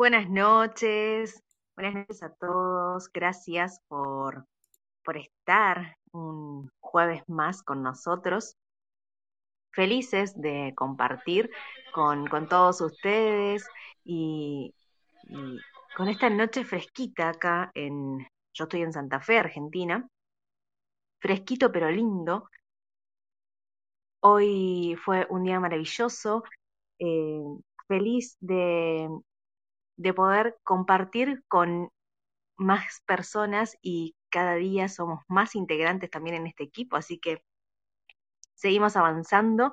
Buenas noches, buenas noches a todos. Gracias por, por estar un jueves más con nosotros. Felices de compartir con, con todos ustedes y, con esta noche fresquita acá en, yo estoy en Santa Fe, Argentina. Fresquito pero lindo. Hoy fue un día maravilloso. eh, feliz de, de poder compartir con más personas y cada día somos más integrantes también en este equipo, así que seguimos avanzando.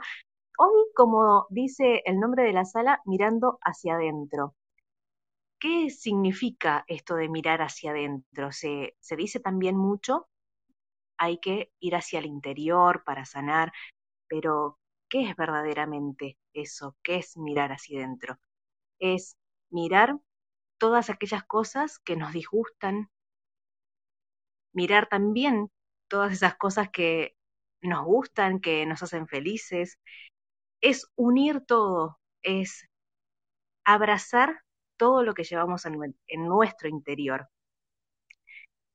Hoy, como dice el nombre de la sala, mirando hacia adentro. ¿Qué significa esto de mirar hacia adentro? Se, se dice también mucho, hay que ir hacia el interior para sanar, pero ¿qué es verdaderamente eso? ¿Qué es mirar hacia adentro? Es mirar todas aquellas cosas que nos disgustan, mirar también todas esas cosas que nos gustan, que nos hacen felices, es unir todo, es abrazar todo lo que llevamos en, nue- en nuestro interior.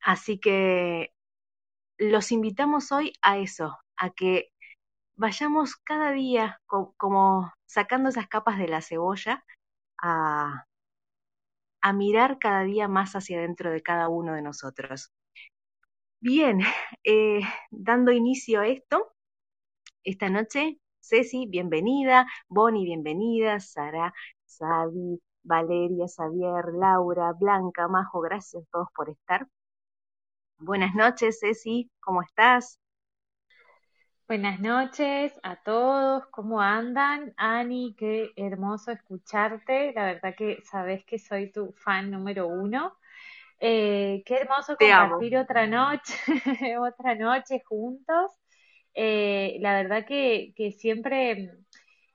Así que los invitamos hoy a eso, a que vayamos cada día co- como sacando esas capas de la cebolla a, mirar cada día más hacia adentro de cada uno de nosotros. Bien, eh, dando inicio a esto, esta noche, Ceci, bienvenida, Bonnie, bienvenida, Sara, Sabi, Valeria, Xavier, Laura, Blanca, Majo, gracias a todos por estar. Buenas noches, Ceci, ¿cómo estás? Buenas noches a todos, ¿cómo andan? Ani, qué hermoso escucharte, la verdad que sabes que soy tu fan número uno. Eh, qué hermoso Te amo. compartir otra noche, otra noche juntos. Eh, la verdad que, que siempre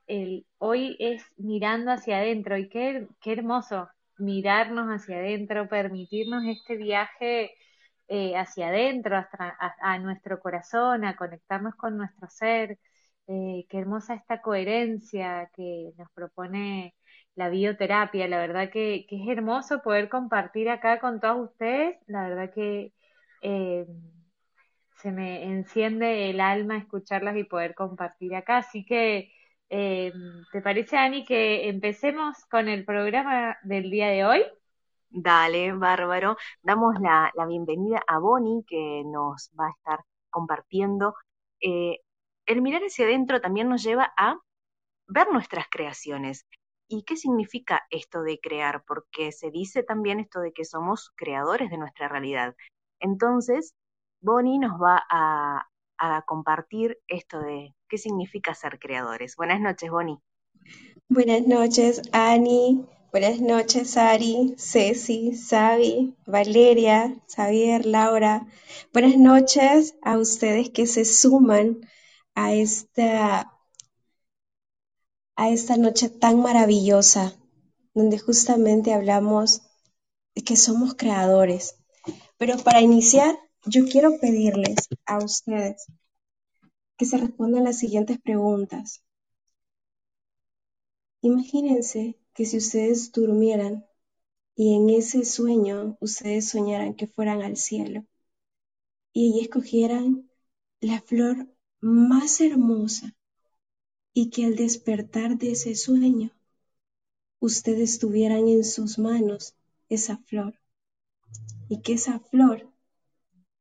el, hoy es mirando hacia adentro y qué, qué hermoso mirarnos hacia adentro, permitirnos este viaje eh, hacia adentro, hasta, a, nuestro corazón, a conectarnos con nuestro ser. Eh, qué hermosa esta coherencia que nos propone la bioterapia. La verdad que, que es hermoso poder compartir acá con todos ustedes. La verdad que eh, se me enciende el alma escucharlas y poder compartir acá. Así que, eh, ¿te parece, Ani, que empecemos con el programa del día de hoy? Dale, bárbaro. Damos la, bienvenida a Bonnie, que nos va a estar compartiendo. Eh, el mirar hacia adentro también nos lleva a ver nuestras creaciones. ¿Y qué significa esto de crear? Porque se dice también esto de que somos creadores de nuestra realidad. Entonces, Bonnie nos va a, a compartir esto de qué significa ser creadores. Buenas noches, Bonnie. Buenas noches, Ani. Buenas noches, Ari, Ceci, Sabi, Valeria, Xavier, Laura. Buenas noches a ustedes que se suman a esta, a esta noche tan maravillosa, donde justamente hablamos de que somos creadores. Pero para iniciar, yo quiero pedirles a ustedes que se respondan las siguientes preguntas. Imagínense que si ustedes durmieran y en ese sueño ustedes soñaran que fueran al cielo y allí escogieran la flor más hermosa y que al despertar de ese sueño ustedes tuvieran en sus manos esa flor y que esa flor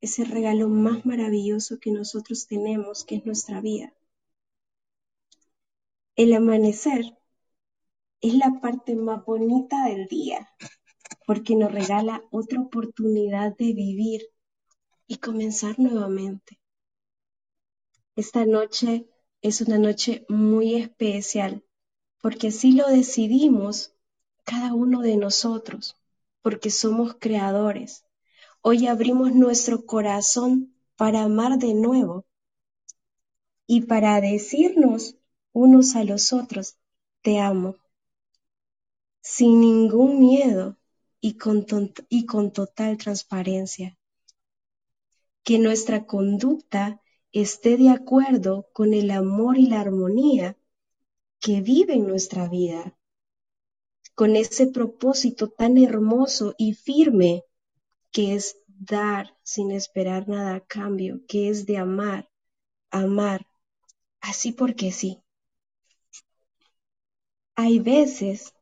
es el regalo más maravilloso que nosotros tenemos, que es nuestra vida. El amanecer es la parte más bonita del día porque nos regala otra oportunidad de vivir y comenzar nuevamente. Esta noche es una noche muy especial porque así lo decidimos cada uno de nosotros, porque somos creadores. Hoy abrimos nuestro corazón para amar de nuevo y para decirnos unos a los otros, te amo, sin ningún miedo y con, total transparencia. Que nuestra conducta esté de acuerdo con el amor y la armonía que vive en nuestra vida, con ese propósito tan hermoso y firme que es dar sin esperar nada a cambio, que es de amar, amar, así porque sí. Hay veces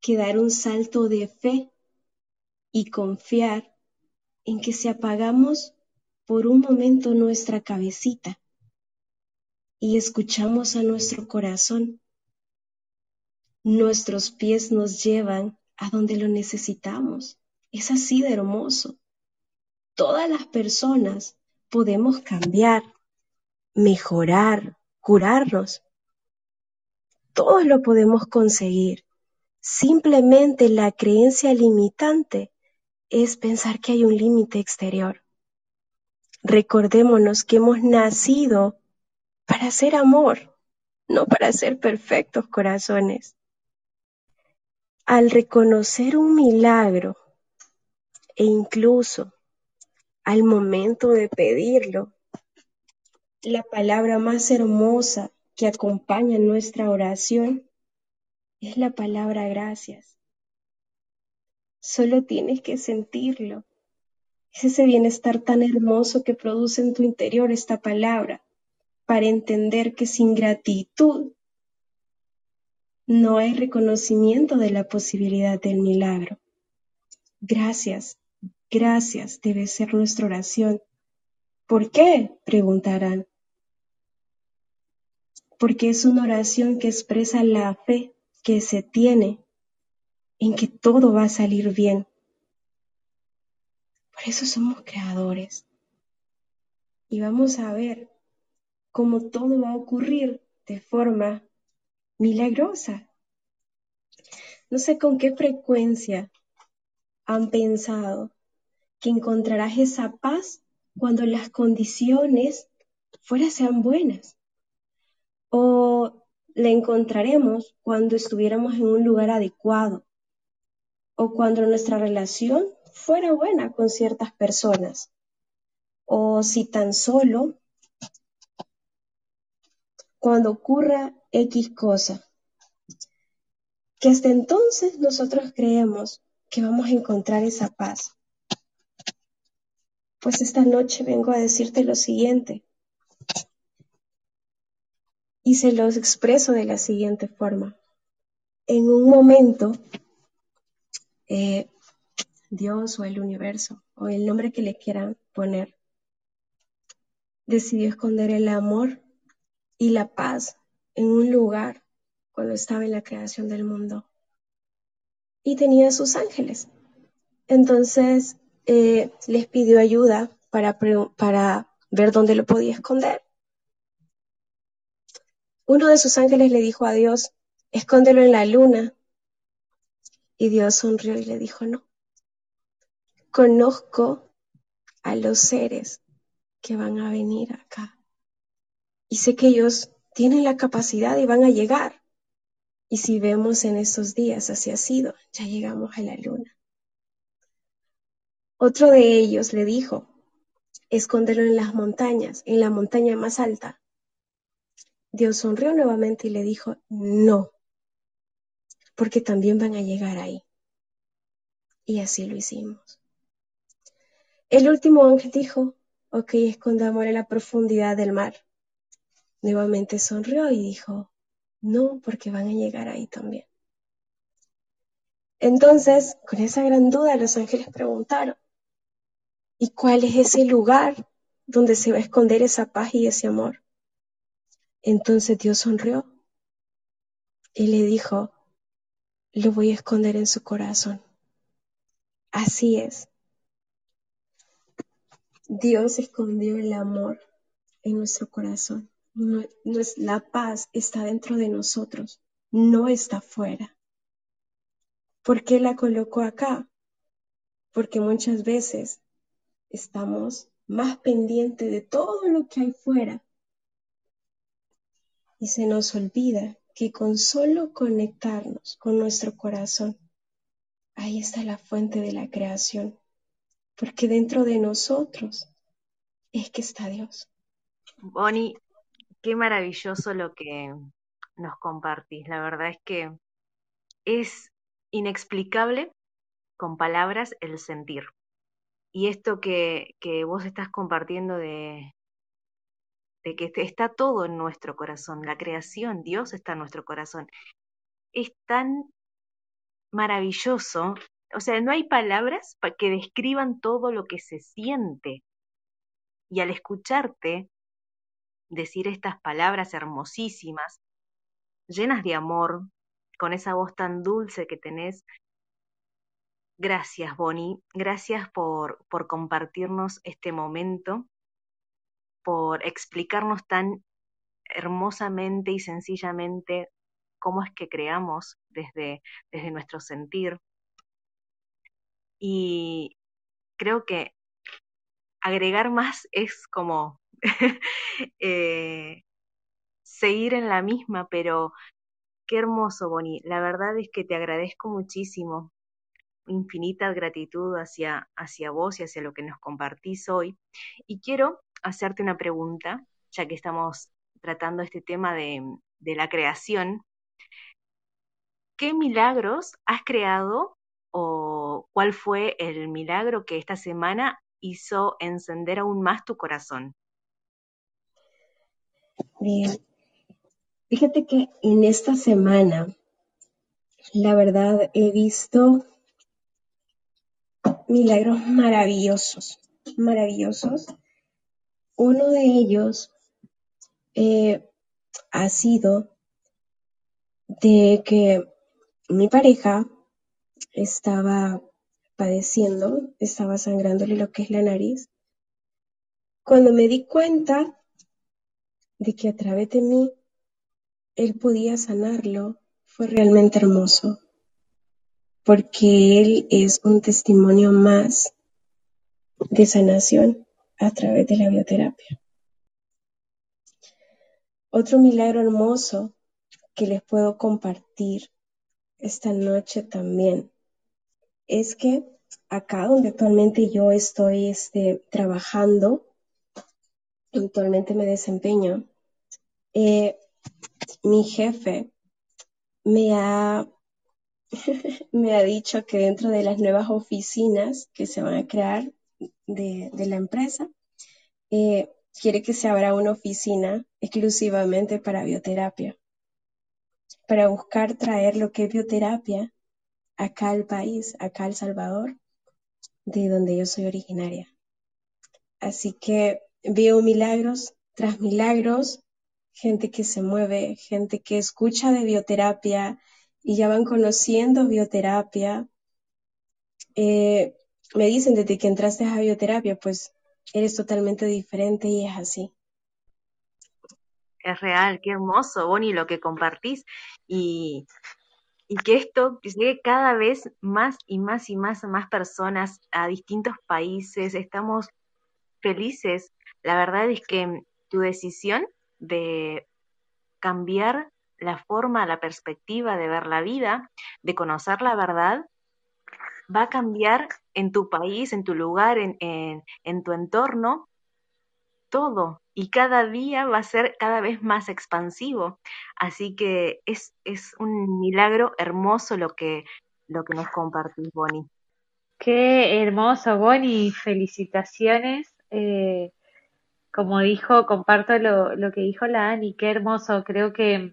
que dar un salto de fe y confiar en que si apagamos por un momento nuestra cabecita y escuchamos a nuestro corazón, nuestros pies nos llevan a donde lo necesitamos. Es así de hermoso. Todas las personas podemos cambiar, mejorar, curarnos. Todos lo podemos conseguir. Simplemente la creencia limitante es pensar que hay un límite exterior. Recordémonos que hemos nacido para ser amor, no para ser perfectos corazones. Al reconocer un milagro e incluso al momento de pedirlo, la palabra más hermosa que acompaña nuestra oración es la palabra gracias. Solo tienes que sentirlo. Es ese bienestar tan hermoso que produce en tu interior esta palabra para entender que sin gratitud no hay reconocimiento de la posibilidad del milagro. Gracias, gracias debe ser nuestra oración. ¿Por qué? preguntarán. Porque es una oración que expresa la fe que se tiene en que todo va a salir bien. Por eso somos creadores. Y vamos a ver cómo todo va a ocurrir de forma milagrosa. No sé con qué frecuencia han pensado que encontrarás esa paz cuando las condiciones fuera sean buenas. O la encontraremos cuando estuviéramos en un lugar adecuado o cuando nuestra relación fuera buena con ciertas personas. O si tan solo cuando ocurra X cosa, que hasta entonces nosotros creemos que vamos a encontrar esa paz. Pues esta noche vengo a decirte lo siguiente y se los expreso de la siguiente forma. En un momento, eh, Dios o el universo o el nombre que le quieran poner, decidió esconder el amor y la paz en un lugar cuando estaba en la creación del mundo. Y tenía sus ángeles. Entonces eh, les pidió ayuda para, para ver dónde lo podía esconder. Uno de sus ángeles le dijo a Dios, escóndelo en la luna. Y Dios sonrió y le dijo, no. Conozco a los seres que van a venir acá. Y sé que ellos tienen la capacidad y van a llegar. Y si vemos en estos días, así ha sido, ya llegamos a la luna. Otro de ellos le dijo, escóndelo en las montañas, en la montaña más alta. Dios sonrió nuevamente y le dijo, no, porque también van a llegar ahí. Y así lo hicimos. El último ángel dijo, ok, en la profundidad del mar. Nuevamente sonrió y dijo, no, porque van a llegar ahí también. Entonces, con esa gran duda, los ángeles preguntaron, ¿y cuál es ese lugar donde se va a esconder esa paz y ese amor? Entonces Dios sonrió y le dijo, lo voy a esconder en su corazón. Así es. Dios escondió el amor en nuestro corazón. La paz está dentro de nosotros, no está fuera. ¿Por qué la colocó acá? Porque muchas veces estamos más pendientes de todo lo que hay fuera y se nos olvida que con solo conectarnos con nuestro corazón, ahí está la fuente de la creación, porque dentro de nosotros es que está Dios. Bonnie, qué maravilloso lo que nos compartís. La verdad es que es inexplicable con palabras el sentir. Y esto que, que vos estás compartiendo de, de que está todo en nuestro corazón, la creación, Dios está en nuestro corazón, es tan maravilloso. O sea, no hay palabras que describan todo lo que se siente. Y al escucharte decir estas palabras hermosísimas, llenas de amor, con esa voz tan dulce que tenés. Gracias, Bonnie. Gracias por, por compartirnos este momento, por explicarnos tan hermosamente y sencillamente cómo es que creamos desde, desde nuestro sentir. Y creo que agregar más es como eh, seguir en la misma, pero Qué hermoso, Bonnie. La verdad es que te agradezco muchísimo. Infinita gratitud hacia, hacia vos y hacia lo que nos compartís hoy. Y quiero hacerte una pregunta, ya que estamos tratando este tema de, la creación. ¿Qué milagros has creado o cuál fue el milagro que esta semana hizo encender aún más tu corazón? Bien, Fíjate que en esta semana, la verdad, he visto milagros maravillosos, maravillosos. Uno de ellos eh, ha sido de que mi pareja estaba padeciendo, estaba sangrándole lo que es la nariz. Cuando me di cuenta de que a través de mí él podía sanarlo fue realmente hermoso, porque él es un testimonio más de sanación a través de la bioterapia. Otro milagro hermoso que les puedo compartir esta noche también es que acá donde actualmente yo estoy este, trabajando, actualmente me desempeño, eh, mi jefe me ha, me ha dicho que dentro de las nuevas oficinas que se van a crear de, la empresa, eh, quiere que se abra una oficina exclusivamente para bioterapia, para buscar traer lo que es bioterapia acá al país, acá al Salvador, de donde yo soy originaria. Así que veo milagros tras milagros gente que se mueve, gente que escucha de bioterapia y ya van conociendo bioterapia. Eh, me dicen desde que entraste a bioterapia, pues eres totalmente diferente y es así. Es real, qué hermoso, Bonnie, lo que compartís y, y que esto llegue cada vez más y más y más más personas a distintos países. Estamos felices. La verdad es que tu decisión de cambiar la forma, la perspectiva de ver la vida, de conocer la verdad, va a cambiar en tu país, en tu lugar, en, en, tu entorno, todo. Y cada día va a ser cada vez más expansivo. Así que es, es un milagro hermoso lo que, lo que nos compartís, Bonnie. Qué hermoso, Bonnie. Felicitaciones. Eh, como dijo, comparto lo, lo que dijo la Ani, qué hermoso. Creo que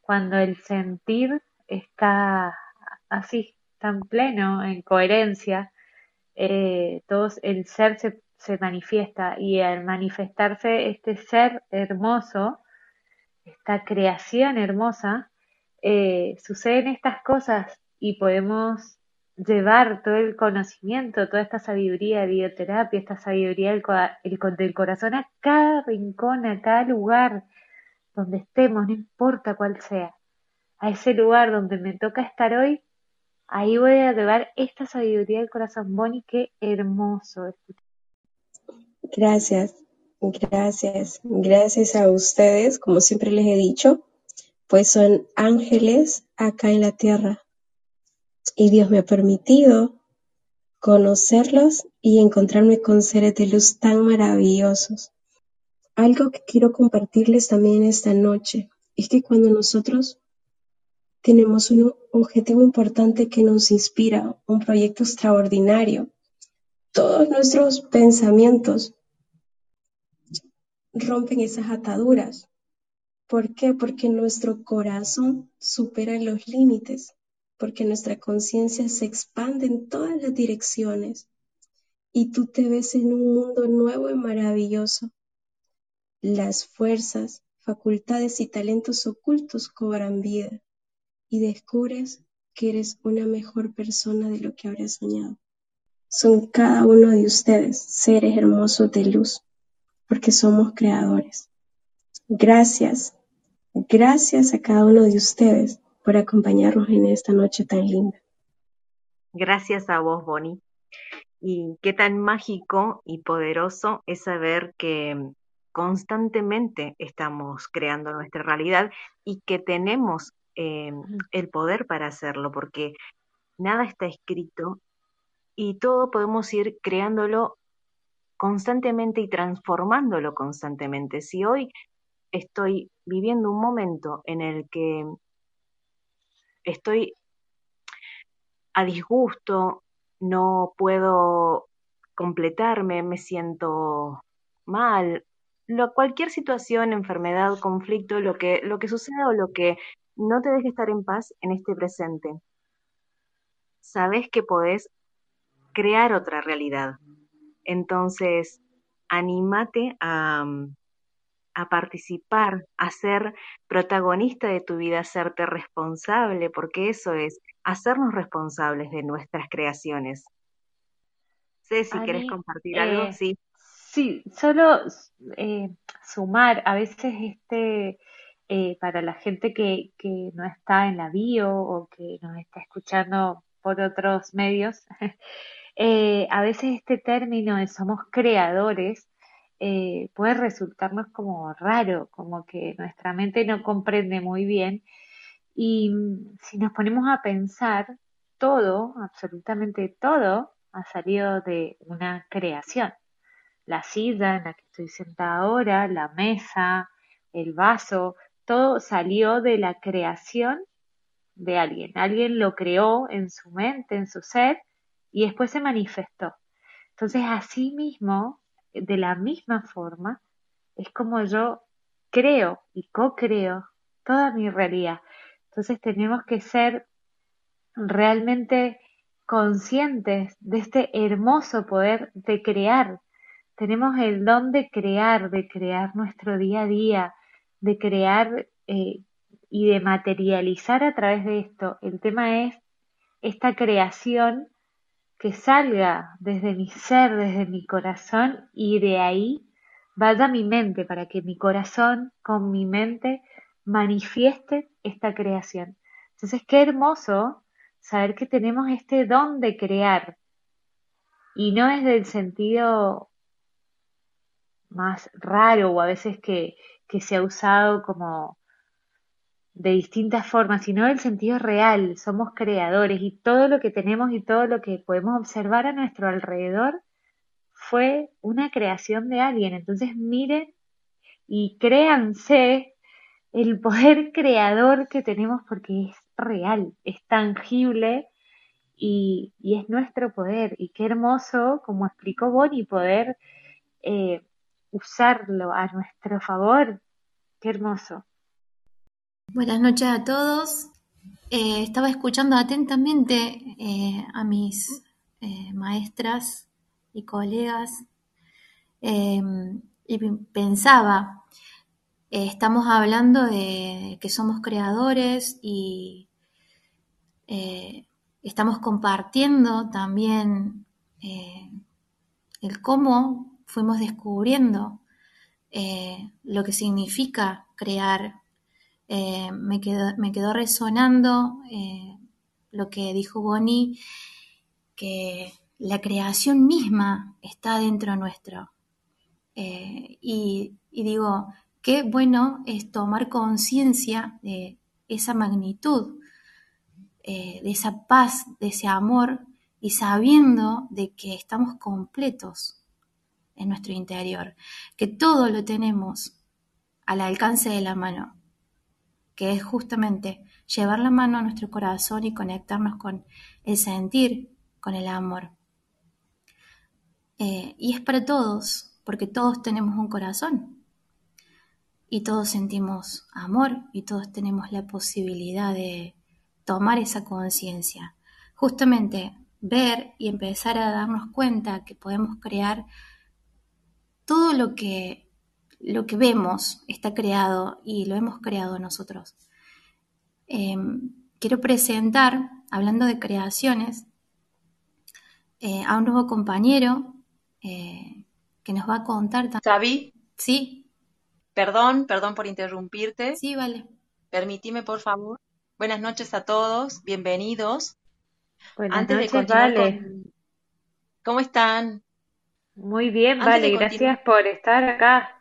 cuando el sentir está así, tan pleno, en coherencia, eh, el ser se, se manifiesta y al manifestarse este ser hermoso, esta creación hermosa, eh, suceden estas cosas y podemos llevar todo el conocimiento, toda esta sabiduría de bioterapia, esta sabiduría del, del corazón a cada rincón, a cada lugar donde estemos, no importa cuál sea, a ese lugar donde me toca estar hoy, ahí voy a llevar esta sabiduría del corazón. Bonnie, qué hermoso. Gracias, gracias, gracias a ustedes, como siempre les he dicho, pues son ángeles acá en la tierra. Y Dios me ha permitido conocerlos y encontrarme con seres de luz tan maravillosos. Algo que quiero compartirles también esta noche es que cuando nosotros tenemos un objetivo importante que nos inspira, un proyecto extraordinario, todos nuestros pensamientos rompen esas ataduras. ¿Por qué? Porque nuestro corazón supera los límites, porque nuestra conciencia se expande en todas las direcciones y tú te ves en un mundo nuevo y maravilloso. Las fuerzas, facultades y talentos ocultos cobran vida y descubres que eres una mejor persona de lo que habrías soñado. Son cada uno de ustedes seres hermosos de luz, porque somos creadores. Gracias, gracias a cada uno de ustedes por acompañarnos en esta noche tan linda. Gracias a vos, Bonnie. Y qué tan mágico y poderoso es saber que constantemente estamos creando nuestra realidad y que tenemos eh, el poder para hacerlo, porque nada está escrito y todo podemos ir creándolo constantemente y transformándolo constantemente. Si hoy estoy viviendo un momento en el que estoy a disgusto, no puedo completarme, me siento mal, lo, cualquier situación, enfermedad, conflicto, lo que, lo que suceda o lo que no te deje estar en paz en este presente. Sabes que podés crear otra realidad. Entonces, anímate a, a participar, a ser protagonista de tu vida, a hacerte responsable, porque eso es hacernos responsables de nuestras creaciones. Sé si querés compartir algo, eh, sí. Sí, solo eh, sumar, a veces este, eh, para la gente que, que no está en la bio o que nos está escuchando por otros medios, Eh, a veces este término de somos creadores eh, puede resultarnos como raro, como que nuestra mente no comprende muy bien. Y mm, si nos ponemos a pensar, todo, absolutamente todo, ha salido de una creación. La silla en la que estoy sentada ahora, la mesa, el vaso, todo salió de la creación de alguien. Alguien lo creó en su mente, en su ser, y después se manifestó. Entonces, así mismo, de la misma forma, es como yo creo y co-creo toda mi realidad. Entonces tenemos que ser realmente conscientes de este hermoso poder de crear. Tenemos el don de crear, de crear nuestro día a día, de crear eh, y de materializar a través de esto. El tema es esta creación que salga desde mi ser, desde mi corazón y de ahí vaya mi mente para que mi corazón con mi mente manifieste esta creación. Entonces, qué hermoso saber que tenemos este don de crear y no es del sentido más raro o a veces que, que se ha usado como de distintas formas, sino el sentido real. Somos creadores y todo lo que tenemos y todo lo que podemos observar a nuestro alrededor fue una creación de alguien. Entonces miren y créanse el poder creador que tenemos porque es real, es tangible y, es nuestro poder. Y qué hermoso, como explicó Bonnie, poder eh, usarlo a nuestro favor. Qué hermoso. Buenas noches a todos. eh, estaba escuchando atentamente eh, a mis eh, maestras y colegas em, y pensaba, estamos hablando de que somos creadores y estamos compartiendo también el cómo fuimos descubriendo lo que significa crear eh, me, quedó, me, quedó, resonando eh, lo que dijo Bonnie, que la creación misma está dentro nuestro. Eh, y, y, digo, qué bueno es tomar conciencia de esa magnitud, de esa paz, de ese amor, y sabiendo de que estamos completos en nuestro interior, que todo lo tenemos al alcance de la mano que es justamente llevar la mano a nuestro corazón y conectarnos con el sentir, con el amor. Eh, y es para todos, porque todos tenemos un corazón y todos sentimos amor y todos tenemos la posibilidad de tomar esa conciencia. Justamente ver y empezar a darnos cuenta que podemos crear todo lo que lo que vemos está creado y lo hemos creado nosotros. Em, quiero presentar, hablando de creaciones, eh, a un nuevo compañero eh, que nos va a contar. Xavi. Sí. Perdón, perdón por interrumpirte. Sí, vale. Permitime, por favor. Buenas noches a todos, bienvenidos. Buenas Antes noches, de continuar vale. ¿Cómo están? Muy bien, vale, gracias por estar acá.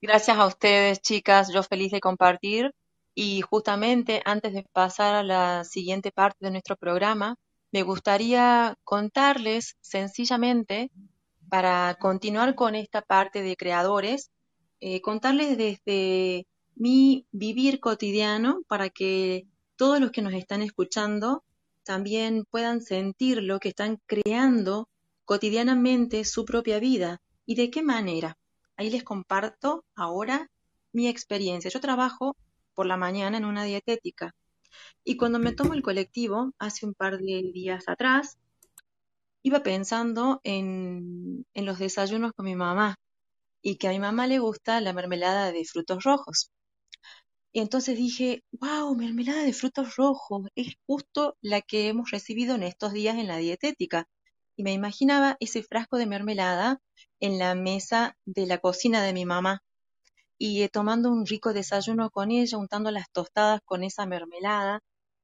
Gracias a ustedes, chicas. Yo feliz de compartir. Y justamente antes de pasar a la siguiente parte de nuestro programa, me gustaría contarles sencillamente, para continuar con esta parte de creadores, eh, contarles desde mi vivir cotidiano para que todos los que nos están escuchando también puedan sentir lo que están creando cotidianamente su propia vida y de qué manera. Ahí les comparto ahora mi experiencia. Yo trabajo por la mañana en una dietética y cuando me tomo el colectivo, hace un par de días atrás, iba pensando en, en los desayunos con mi mamá y que a mi mamá le gusta la mermelada de frutos rojos. Y entonces dije, wow, mermelada de frutos rojos, es justo la que hemos recibido en estos días en la dietética. Y me imaginaba ese frasco de mermelada en la mesa de la cocina de mi mamá y eh, tomando un rico desayuno con ella, untando las tostadas con esa mermelada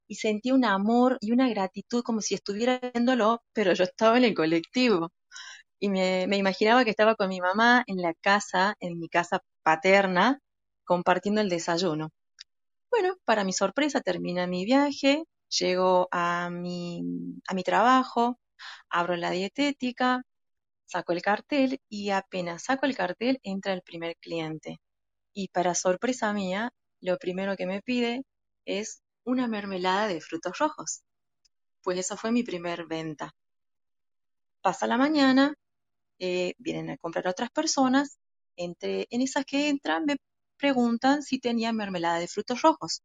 y sentí un amor y una gratitud como si estuviera viéndolo, pero yo estaba en el colectivo y me, me imaginaba que estaba con mi mamá en la casa, en mi casa paterna, compartiendo el desayuno. Bueno, para mi sorpresa termina mi viaje, llego a mi, a mi trabajo, abro la dietética, Saco el cartel y apenas saco el cartel entra el primer cliente. Y para sorpresa mía, lo primero que me pide es una mermelada de frutos rojos. Pues esa fue mi primer venta. Pasa la mañana, eh, vienen a comprar otras personas, entre, en esas que entran me preguntan si tenía mermelada de frutos rojos.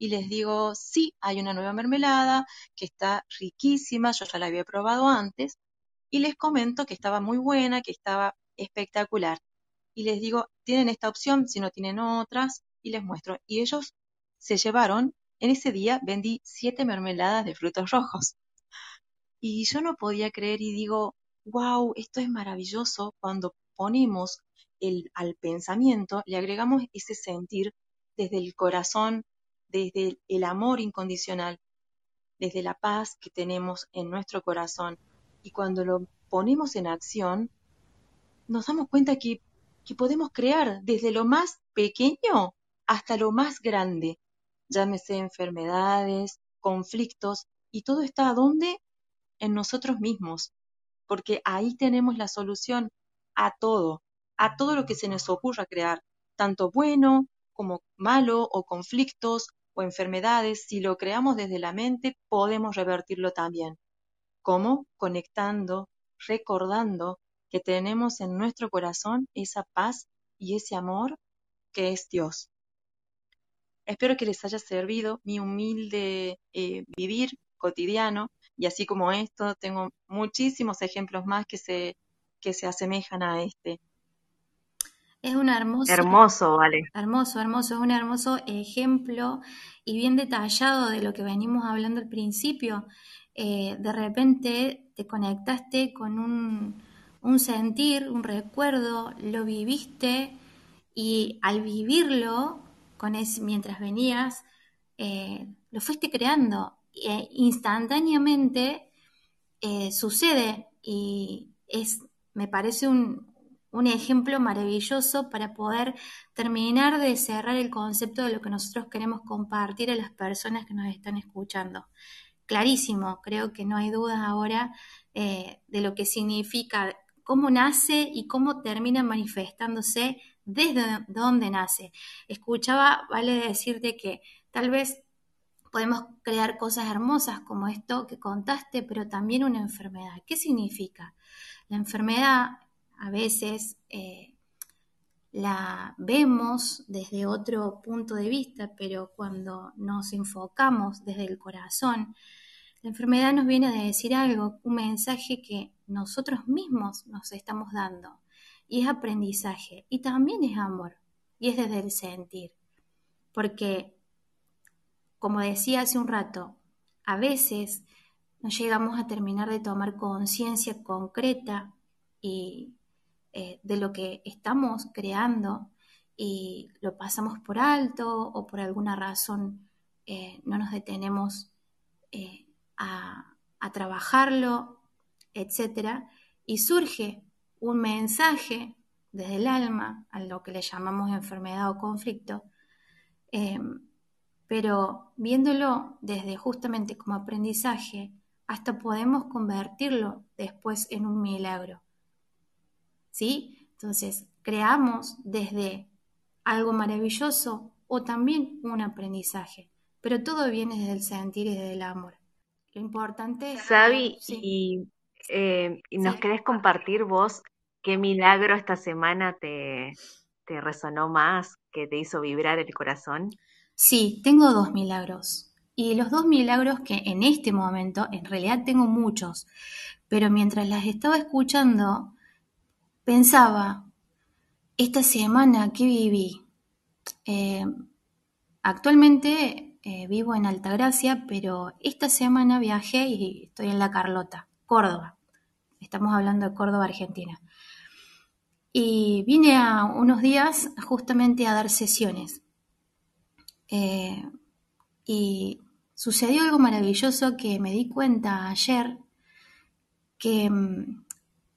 Y les digo, sí, hay una nueva mermelada que está riquísima, yo ya la había probado antes, y les comento que estaba muy buena, que estaba espectacular. Y les digo, tienen esta opción, si no tienen otras, y les muestro. Y ellos se llevaron, en ese día vendí siete mermeladas de frutos rojos. Y yo no podía creer y digo, wow, esto es maravilloso cuando ponemos el, al pensamiento, le agregamos ese sentir desde el corazón, desde el amor incondicional, desde la paz que tenemos en nuestro corazón. Y cuando lo ponemos en acción, nos damos cuenta que, que podemos crear desde lo más pequeño hasta lo más grande, llámese enfermedades, conflictos, y todo está ¿dónde? En nosotros mismos, porque ahí tenemos la solución a todo, a todo lo que se nos ocurra crear, tanto bueno como malo o conflictos enfermedades, si lo creamos desde la mente, podemos revertirlo también. ¿Cómo? Conectando, recordando que tenemos en nuestro corazón esa paz y ese amor que es Dios. espero que les haya servido mi humilde eh, vivir cotidiano y así como esto, tengo muchísimos ejemplos más que se, que se asemejan a este. Es un hermoso, Hermoso, vale. hermoso, hermoso, es un hermoso ejemplo y bien detallado de lo que venimos hablando al principio. Eh, de repente te conectaste con un, un sentir, un recuerdo, lo viviste y al vivirlo, con ese, mientras venías, eh, lo fuiste creando. E instantáneamente eh, sucede y es, me parece un, un ejemplo maravilloso para poder terminar de cerrar el concepto de lo que nosotros queremos compartir a las personas que nos están escuchando. Clarísimo, creo que no hay duda ahora eh, de lo que significa, cómo nace y cómo termina manifestándose desde dónde nace. Escuchaba, vale decirte que tal vez podemos crear cosas hermosas como esto que contaste, pero también una enfermedad. ¿Qué significa? La enfermedad a veces eh, la vemos desde otro punto de vista, pero cuando nos enfocamos desde el corazón, la enfermedad nos viene a decir algo, un mensaje que nosotros mismos nos estamos dando. Y es aprendizaje, y también es amor, y es desde el sentir. Porque, como decía hace un rato, a veces no llegamos a terminar de tomar conciencia concreta y eh, de lo que estamos creando y lo pasamos por alto o por alguna razón eh, no nos detenemos eh, a, a, trabajarlo, etc. Y surge un mensaje desde el alma, a lo que le llamamos enfermedad o conflicto, pero viéndolo desde justamente como aprendizaje, hasta podemos convertirlo después en un milagro. ¿Sí? Entonces, creamos desde algo maravilloso o también un aprendizaje, pero todo viene desde el sentir y desde el amor. Lo importante es... Sabi, sí. y, eh, y, nos sí. querés compartir vos qué milagro esta semana te, te resonó más, que te hizo vibrar el corazón. Sí, tengo dos milagros. Y los dos milagros que en este momento, en realidad tengo muchos, pero mientras las estaba escuchando, pensaba, esta semana que viví, eh, actualmente eh, vivo en Altagracia, pero esta semana viajé y estoy en La Carlota, Córdoba. Estamos hablando de Córdoba, Argentina. Y vine a unos días justamente a dar sesiones. Eh, y sucedió algo maravilloso que me di cuenta ayer, que mm,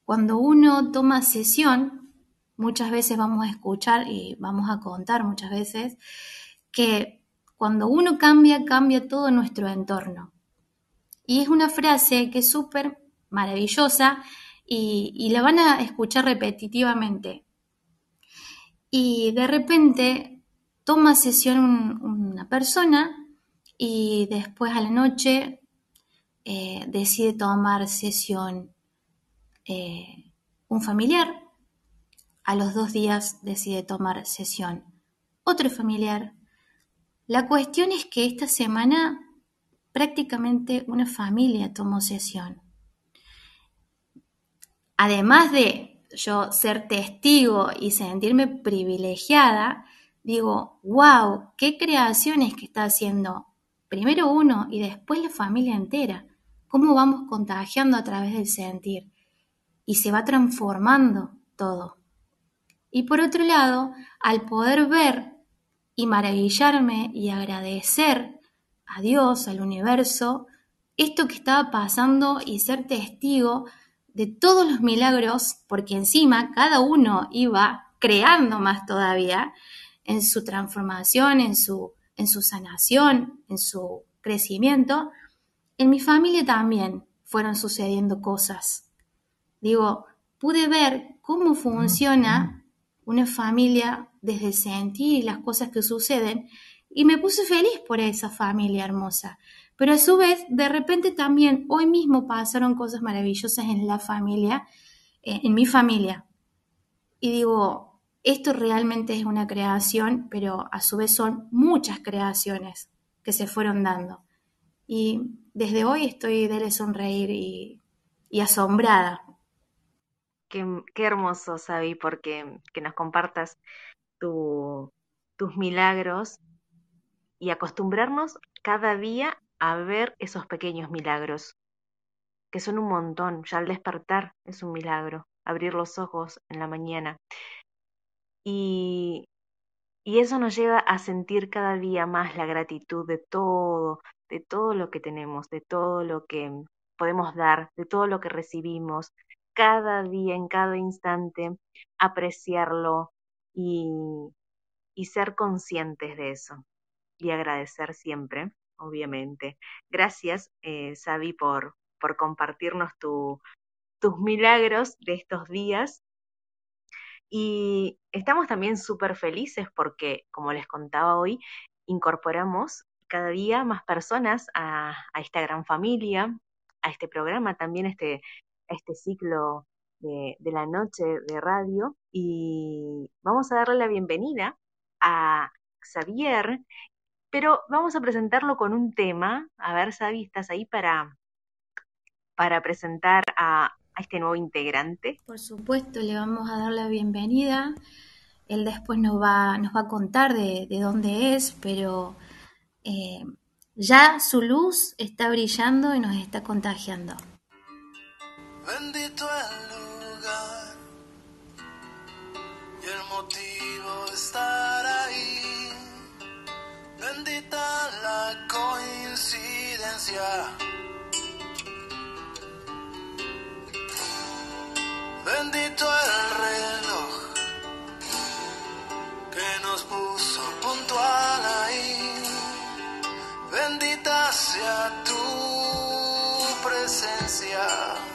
cuando uno toma sesión, muchas veces vamos a escuchar y vamos a contar muchas veces que cuando uno cambia, cambia todo nuestro entorno. Y es una frase que es súper maravillosa y, la van a escuchar repetitivamente. Y de repente toma sesión un, una persona y después a la noche eh, decide tomar sesión eh, un familiar, a los dos días decide tomar sesión otro familiar. La cuestión es que esta semana prácticamente una familia tomó sesión. Además de yo ser testigo y sentirme privilegiada, digo, wow, qué creaciones que está haciendo primero uno y después la familia entera. Cómo vamos contagiando a través del sentir y se va transformando todo. Y por otro lado, al poder ver y maravillarme y agradecer a Dios, al universo, esto que estaba pasando y ser testigo de todos los milagros, porque encima cada uno iba creando más todavía en su transformación, en su, en su sanación, en su crecimiento, en mi familia también fueron sucediendo cosas Digo, pude ver cómo funciona una familia desde sentir las cosas que suceden y me puse feliz por esa familia hermosa. Pero a su vez, de repente también, hoy mismo pasaron cosas maravillosas en la familia, eh, en mi familia. Y digo, esto realmente es una creación, pero a su vez son muchas creaciones que se fueron dando. Y desde hoy estoy de sonreír y asombrada. Qué, hermoso, Sabi, porque que nos compartas tu, tus milagros y acostumbrarnos cada día a ver esos pequeños milagros, que son un montón. Ya al despertar es un milagro, abrir los ojos en la mañana. Y, y eso nos lleva a sentir cada día más la gratitud de todo, de todo lo que tenemos, de todo lo que podemos dar, de todo lo que recibimos, cada día, en cada instante, apreciarlo y, y ser conscientes de eso y agradecer siempre, obviamente. Gracias, eh, Sabi, por, por compartirnos tu, tus milagros de estos días. Y estamos también súper felices porque, como les contaba hoy, incorporamos cada día más personas a, a, esta gran familia, a este programa, también este, este ciclo de, la noche de radio. Y vamos a darle la bienvenida a Xavier, pero vamos a presentarlo con un tema. A ver, Xavi, ¿estás ahí para, para presentar a, a este nuevo integrante? Por supuesto, le vamos a dar la bienvenida. Él después nos va, nos va a contar de, de dónde es, pero eh, ya su luz está brillando y nos está contagiando. Bendito el lugar y el motivo estar ahí. Bendita la coincidencia. Bendito el reloj que nos puso puntual ahí. Bendita sea tu presencia.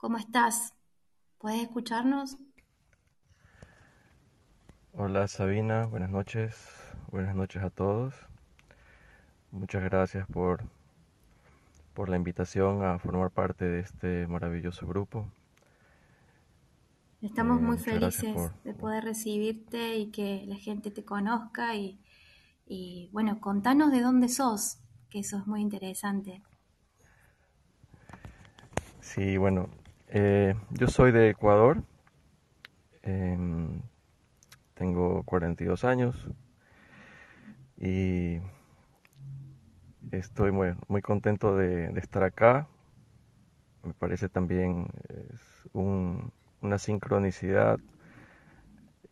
¿Cómo estás? ¿Puedes escucharnos? Hola Sabina, buenas noches, buenas noches a todos. Muchas gracias por, por la invitación a formar parte de este maravilloso grupo. Estamos Eh, muy felices por- de poder recibirte y que la gente te conozca y, y, bueno, contanos de dónde sos, que eso es muy interesante. Sí, bueno, eh, yo soy de Ecuador, em, tengo 42 años y estoy muy, contento de, estar acá. Me parece también una sincronicidad,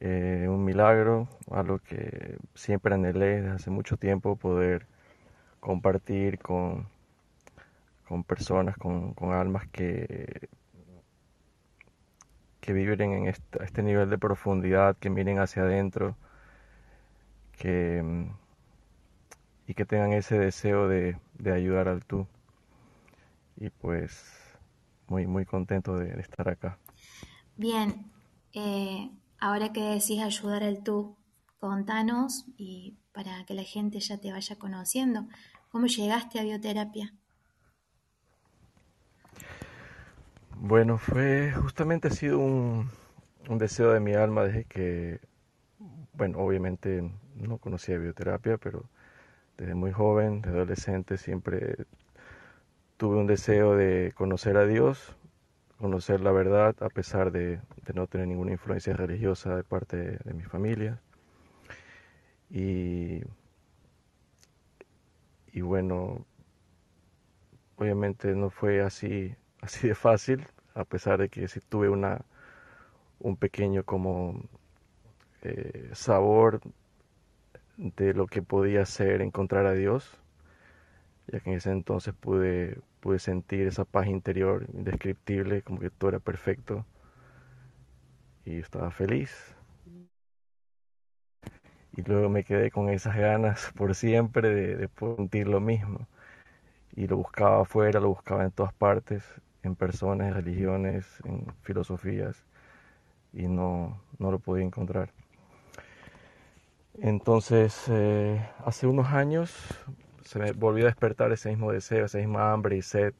eh, un milagro, algo que siempre anhelé desde hace mucho tiempo poder compartir con, con personas, con, con almas que, que vibren en este nivel de profundidad, que miren hacia adentro, que, y que tengan ese deseo de, de ayudar al tú. Y pues muy, muy contento de, estar acá. Bien, eh, ahora que decís ayudar al tú, contanos y para que la gente ya te vaya conociendo, ¿cómo llegaste a bioterapia? Bueno, fue justamente ha sido un, un deseo de mi alma desde que, bueno, obviamente no conocía bioterapia, pero desde muy joven, de adolescente, siempre tuve un deseo de conocer a Dios, conocer la verdad, a pesar de, no tener ninguna influencia religiosa de parte de, mi familia. Y, y bueno, obviamente no fue así, así de fácil, a pesar de que sí tuve una, un pequeño como eh, sabor de lo que podía ser encontrar a Dios, ya que en ese entonces pude, pude sentir esa paz interior indescriptible, como que todo era perfecto y estaba feliz. Y luego me quedé con esas ganas por siempre de, de sentir lo mismo. Y lo buscaba afuera, lo buscaba en todas partes, en personas, en religiones, en filosofías, y no, no lo podía encontrar. Entonces, eh, hace unos años se me volvió a despertar ese mismo deseo, esa misma hambre y sed,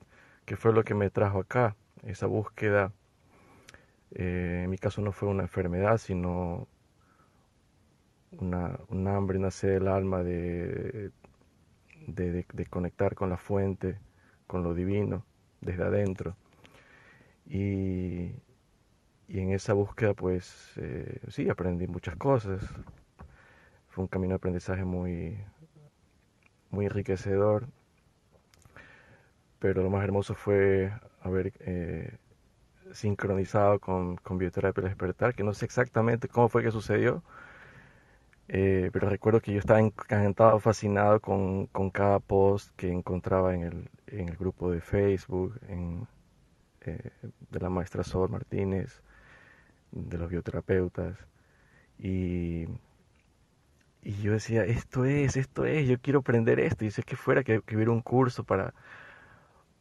que fue lo que me trajo acá, esa búsqueda. Eh, en mi caso no fue una enfermedad, sino una, un hambre, una sed del alma de, de, conectar con la fuente, con lo divino, desde adentro. Y, y en esa búsqueda, pues eh, sí, aprendí muchas cosas. Fue un camino de aprendizaje muy, muy enriquecedor, pero lo más hermoso fue haber eh, sincronizado con, con Bioterapia Despertar, que no sé exactamente cómo fue que sucedió, eh, pero recuerdo que yo estaba encantado, fascinado con, con, cada post que encontraba en el, en el grupo de Facebook, en, eh, de la maestra Sol Martínez, de los bioterapeutas, y y yo decía, esto es, esto es, yo quiero aprender esto. Y si es que fuera que, hubiera un curso para,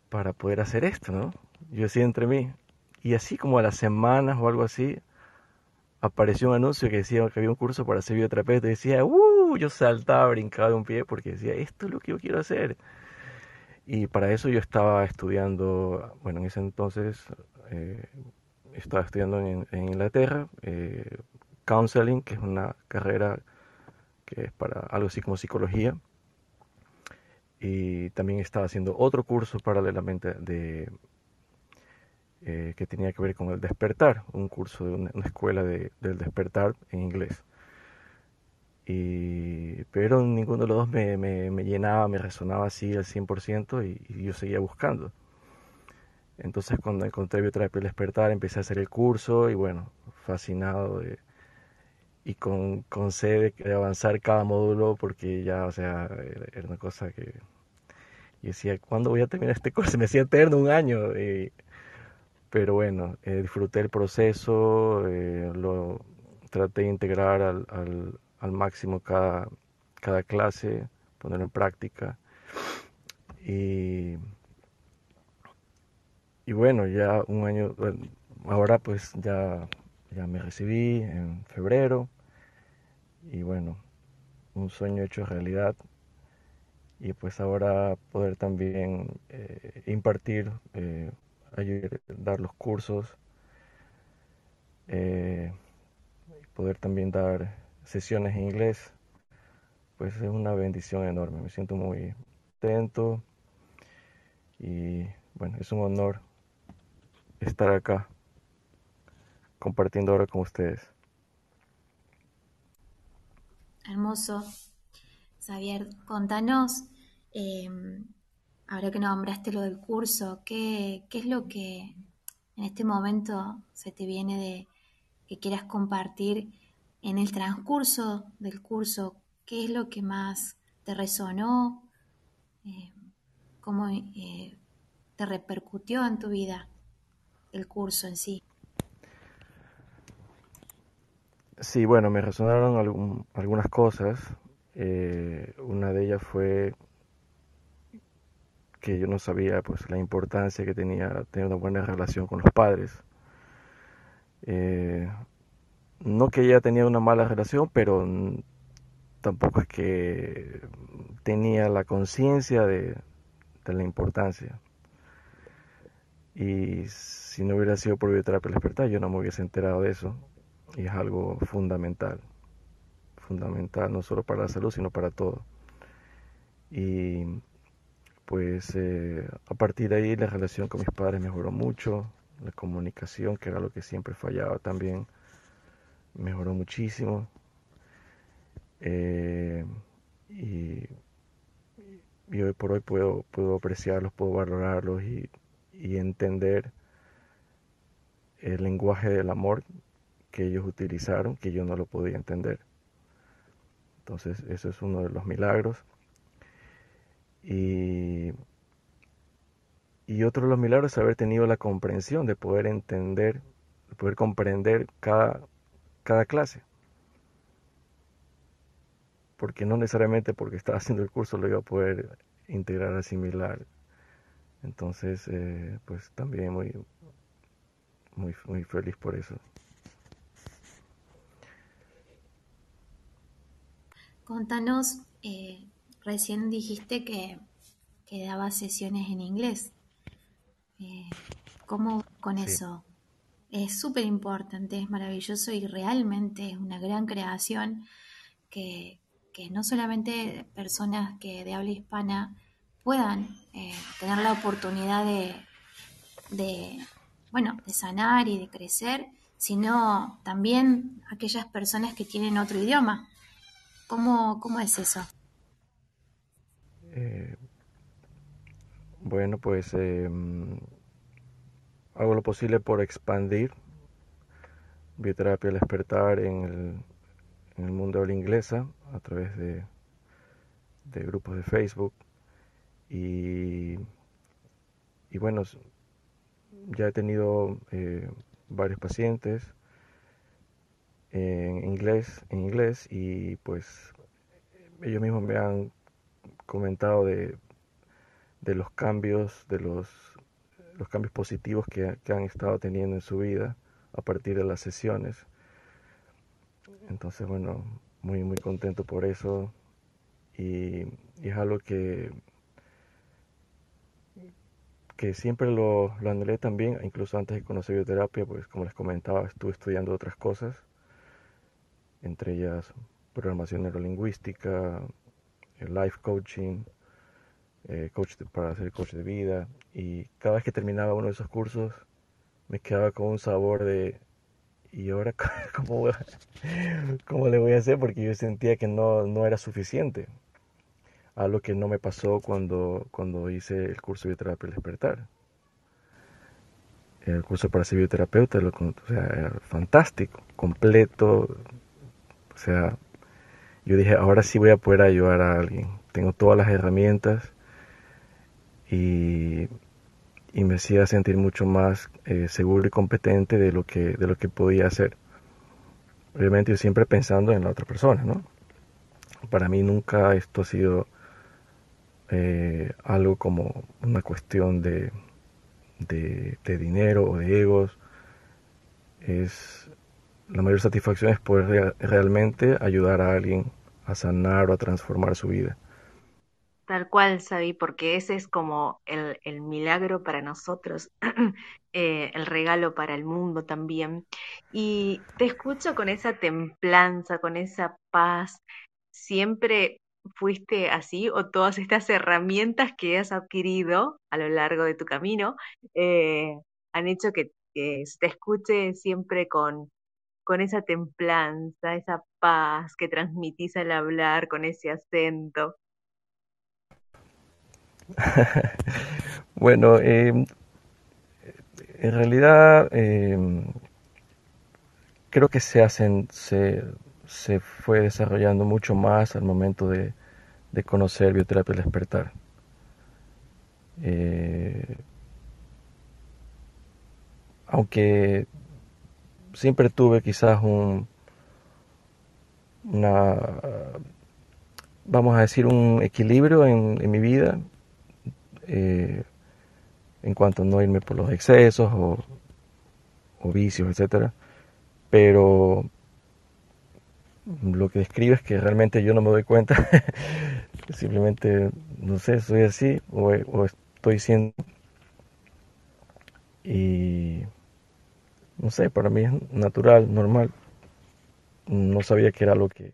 para poder hacer esto, ¿no? Yo decía entre mí. Y así como a las semanas o algo así, apareció un anuncio que decía que había un curso para ser bioterapeuta. Decía, ¡uh! Yo saltaba, brincaba de un pie porque decía, esto es lo que yo quiero hacer. Y para eso yo estaba estudiando, bueno, en ese entonces eh, estaba estudiando en, Inglaterra, eh, counseling, que es una carrera que es para algo así como psicología. Y también estaba haciendo otro curso paralelamente de, eh, que tenía que ver con el despertar, un curso de una, escuela de, del despertar en inglés. Y, pero ninguno de los dos me, me, llenaba, me resonaba así al 100% y, y, yo seguía buscando. Entonces cuando encontré Bioterapia el Despertar empecé a hacer el curso y bueno, fascinado de, y con, con sed de avanzar cada módulo porque ya, o sea, era una cosa que y decía, ¿cuándo voy a terminar este curso? Me hacía eterno un año. Pero bueno, eh, disfruté el proceso, eh, lo traté de integrar al, al, al, máximo cada, cada clase, ponerlo en práctica. Y, y bueno, ya un año, ahora pues ya, ya me recibí en febrero y bueno, un sueño hecho realidad y pues ahora poder también eh, impartir, eh, ayudar, dar los cursos, eh, poder también dar sesiones en inglés, pues es una bendición enorme, me siento muy contento y bueno, es un honor estar acá compartiendo ahora con ustedes. Hermoso. Xavier, contanos, em, ahora que nombraste lo del curso, ¿qué, ¿qué, es lo que en este momento se te viene de que quieras compartir en el transcurso del curso? ¿Qué es lo que más te resonó? Em, ¿Cómo eh, te repercutió en tu vida el curso en sí? Sí, bueno, me resonaron algunas cosas. Eh, una de ellas fue que yo no sabía pues la importancia que tenía tener una buena relación con los padres. Eh, no que ella tenía una mala relación, pero tampoco es que tenía la conciencia de, la importancia. Y si no hubiera sido por bioterapia despertar, yo no me hubiese enterado de eso. Y es algo fundamental. Fundamental no solo para la salud, sino para todo. Y pues eh, a partir de ahí la relación con mis padres mejoró mucho. La comunicación, que era lo que siempre fallaba también, mejoró muchísimo. Eh, y, hoy por hoy puedo, puedo apreciarlos, puedo valorarlos y, entender el lenguaje del amor que ellos utilizaron, que yo no lo podía entender. Entonces, eso es uno de los milagros. Y, y otro de los milagros es haber tenido la comprensión de poder entender, de poder comprender cada, cada clase porque no necesariamente porque estaba haciendo el curso lo iba a poder integrar, asimilar. Entonces, eh, pues también muy, muy, muy feliz por eso. Contanos, eh, recién dijiste que, que dabas sesiones en inglés. Eh, ¿Cómo con eso? Es súper importante, es maravilloso y realmente es una gran creación que, que no solamente personas que de habla hispana puedan eh, tener la oportunidad de, bueno, de sanar y de crecer, sino también aquellas personas que tienen otro idioma. ¿Cómo, cómo es eso? Eh, bueno, pues em, hago lo posible por expandir bioterapia al despertar en el, en el mundo de la inglesa a través de, grupos de Facebook. Y, y bueno, ya he tenido eh, varios pacientes en inglés, en inglés y pues ellos mismos me han comentado de, de los cambios, de los, los cambios positivos que, que han estado teniendo en su vida a partir de las sesiones. Entonces, bueno, muy, muy contento por eso. Y, es algo que, que siempre lo, lo anhelé también, incluso antes de conocer bioterapia, pues como les comentaba, estuve estudiando otras cosas, entre ellas programación neurolingüística, life coaching, eh, coach para ser coach de vida. Y cada vez que terminaba uno de esos cursos, me quedaba con un sabor de, y ahora ¿cómo, cómo le voy a hacer porque yo sentía que no, no era suficiente algo que no me pasó cuando, cuando hice el curso de bioterapia despertar el curso para ser bioterapeuta lo, o sea, era fantástico completo o sea yo dije ahora sí voy a poder ayudar a alguien. Tengo todas las herramientas y y me hacía sentir mucho más eh, seguro y competente de lo que de lo que podía hacer. Obviamente yo siempre pensando en la otra persona no para mí nunca esto ha sido eh, algo como una cuestión de, de, dinero o de egos. Es la mayor satisfacción es poder realmente ayudar a alguien a sanar o a transformar su vida Tal cual, Sabi, porque ese es como el, el milagro para nosotros, eh, el regalo para el mundo también. Y te escucho con esa templanza, con esa paz. ¿Siempre fuiste así o todas estas herramientas que has adquirido a lo largo de tu camino eh, han hecho que, que te escuche siempre con, con esa templanza, esa paz que transmitís al hablar, con ese acento? bueno, em, en realidad em, creo que se hacen, se, se, fue desarrollando mucho más al momento de, conocer bioterapia al despertar. Eh, aunque siempre tuve quizás un, una vamos a decir, un equilibrio en, mi vida eh, en cuanto a no irme por los excesos o, vicios, etcétera. Pero lo que describe es que realmente yo no me doy cuenta, simplemente, no sé, soy así o, o estoy siendo. Y no sé, para mí es natural, normal. No sabía que era lo que...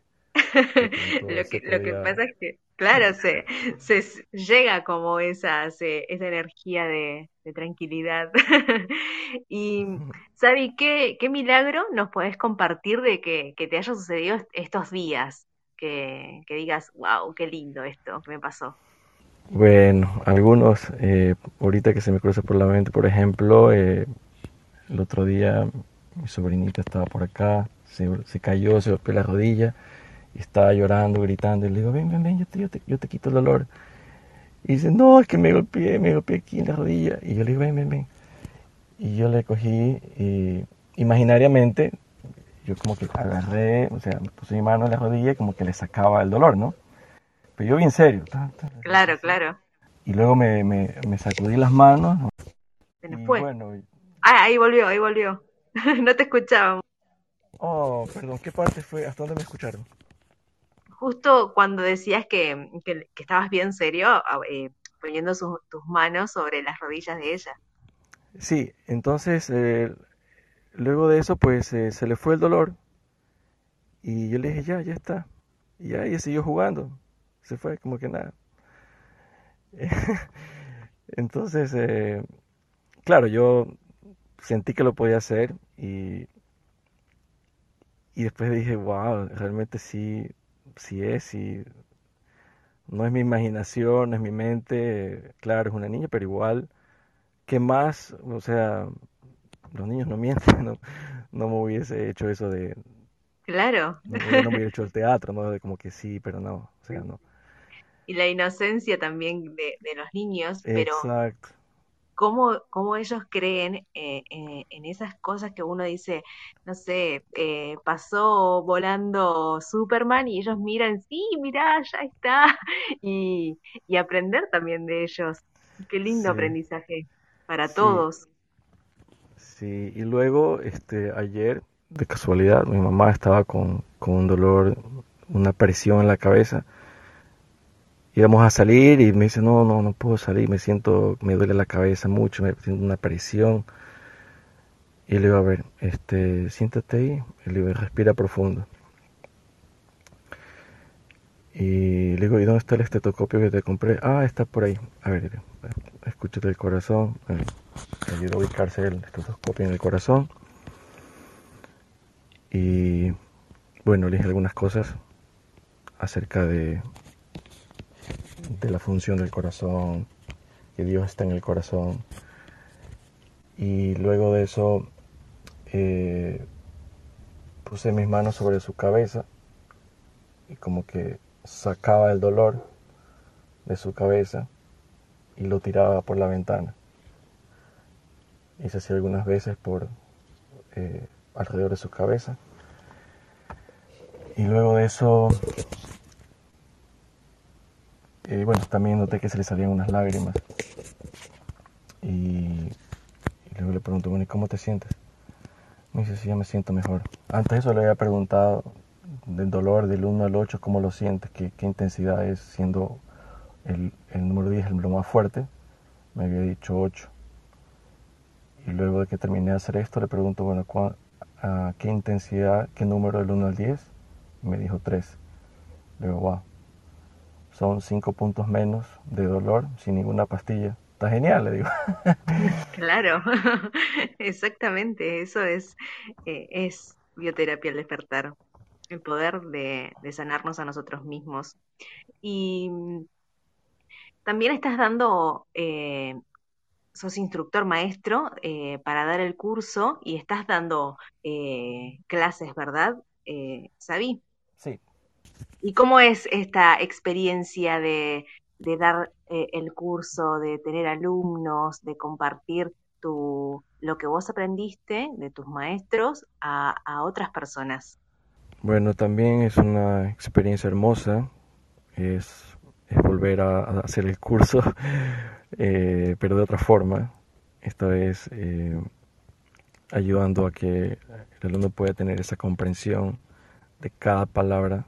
lo, que lo que pasa es que, claro, se, se llega como esa, se, esa energía de, de tranquilidad. y, Sabi, ¿qué, ¿qué milagro nos podés compartir de que, que te haya sucedido estos días? Que, que, digas, wow, qué lindo esto que me pasó. Bueno, algunos, eh, ahorita que se me cruza por la mente, por ejemplo, eh, el otro día mi sobrinita estaba por acá, se, se cayó, se golpeó la rodilla y estaba llorando, gritando. Y le digo, ven, ven, ven, yo te, yo te, yo te quito el dolor. Y dice, no, es que me golpeé, me golpeé aquí en la rodilla. Y yo le digo, ven, ven, ven. Y yo le cogí y imaginariamente, yo como que agarré, o sea, me puse mi mano en la rodilla y como que le sacaba el dolor, ¿no? Pero yo bien serio. Claro, claro. Y luego me, me, me sacudí las manos. Bueno, ah, ahí volvió, ahí volvió. no te escuchaba. Oh, perdón, ¿qué parte fue? ¿Hasta dónde me escucharon? Justo cuando decías que, que, que estabas bien serio, eh, poniendo su, tus manos sobre las rodillas de ella. Sí, entonces eh, luego de eso pues eh, se le fue el dolor y yo le dije ya, ya está. Y ya ella siguió jugando, se fue como que nada. entonces, eh, claro, yo sentí que lo podía hacer y, y después dije, wow, realmente sí, sí es, sí, no es mi imaginación, no es mi mente, claro, es una niña, pero igual, ¿qué más? O sea, los niños no mienten, no, no me hubiese hecho eso de... Claro. No, no me hubiera hecho el teatro, ¿no? De como que sí, pero no, o sea, no. Y la inocencia también de, de los niños, pero... Exacto cómo, cómo ellos creen eh, eh, en esas cosas que uno dice, no sé, eh, pasó volando Superman y ellos miran, sí, mirá, ya está, y, y aprender también de ellos. Qué lindo sí. aprendizaje para sí. todos. Sí, y luego, este, ayer, de casualidad, mi mamá estaba con, con un dolor, una presión en la cabeza íbamos a salir y me dice, no, no, no puedo salir, me siento, me duele la cabeza mucho, me siento una presión. Y le digo, a ver, este, siéntate ahí, y le digo, respira profundo. Y le digo, ¿y dónde está el estetoscopio que te compré? Ah, está por ahí. A ver, escúchate el corazón. Me ayudó a ubicarse el estetoscopio en el corazón. Y bueno, le dije algunas cosas acerca de de la función del corazón, que Dios está en el corazón. Y luego de eso eh, puse mis manos sobre su cabeza y como que sacaba el dolor de su cabeza y lo tiraba por la ventana. Hice así algunas veces por eh, alrededor de su cabeza. Y luego de eso eh, bueno, también noté que se le salían unas lágrimas. Y, luego le pregunto, bueno, ¿y cómo te sientes? Me dice, sí, ya me siento mejor. Antes eso le había preguntado del dolor del 1 al 8, ¿cómo lo sientes? ¿Qué, qué intensidad es? Siendo el, el, número 10 el lo más fuerte, me había dicho 8. Y luego de que terminé de hacer esto, le pregunto, bueno, ¿a qué intensidad, qué número del 1 al 10? Y me dijo 3. Le digo, wow son cinco puntos menos de dolor sin ninguna pastilla. Está genial, le digo. Claro, exactamente, eso es, eh, es bioterapia al despertar, el poder de, de, sanarnos a nosotros mismos. Y también estás dando, eh, sos instructor maestro eh, para dar el curso y estás dando eh, clases, ¿verdad? Eh, ¿Sabí? Sí, ¿Y cómo es esta experiencia de, dar eh, el curso, de tener alumnos, de compartir tu, lo que vos aprendiste de tus maestros a, a otras personas? Bueno, también es una experiencia hermosa. es, volver a, hacer el curso, eh, pero de otra forma, esta vez eh, ayudando a que el alumno pueda tener esa comprensión de cada palabra,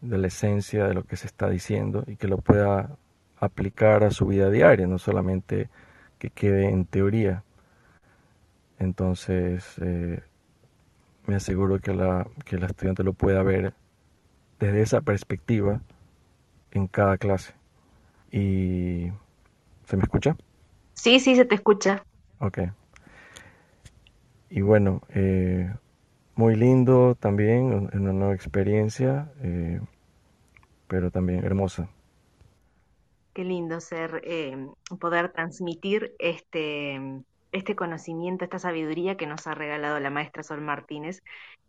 de la esencia de lo que se está diciendo y que lo pueda aplicar a su vida diaria, no solamente que quede en teoría. Entonces, eh, me aseguro que la, que la estudiante lo pueda ver desde esa perspectiva en cada clase. ¿Y se me escucha? Sí, sí, se te escucha. Ok. Y bueno, eh, muy lindo también, una nueva experiencia, eh, pero también hermosa. Qué lindo ser, eh, poder transmitir este, este conocimiento, esta sabiduría que nos ha regalado la maestra Sol Martínez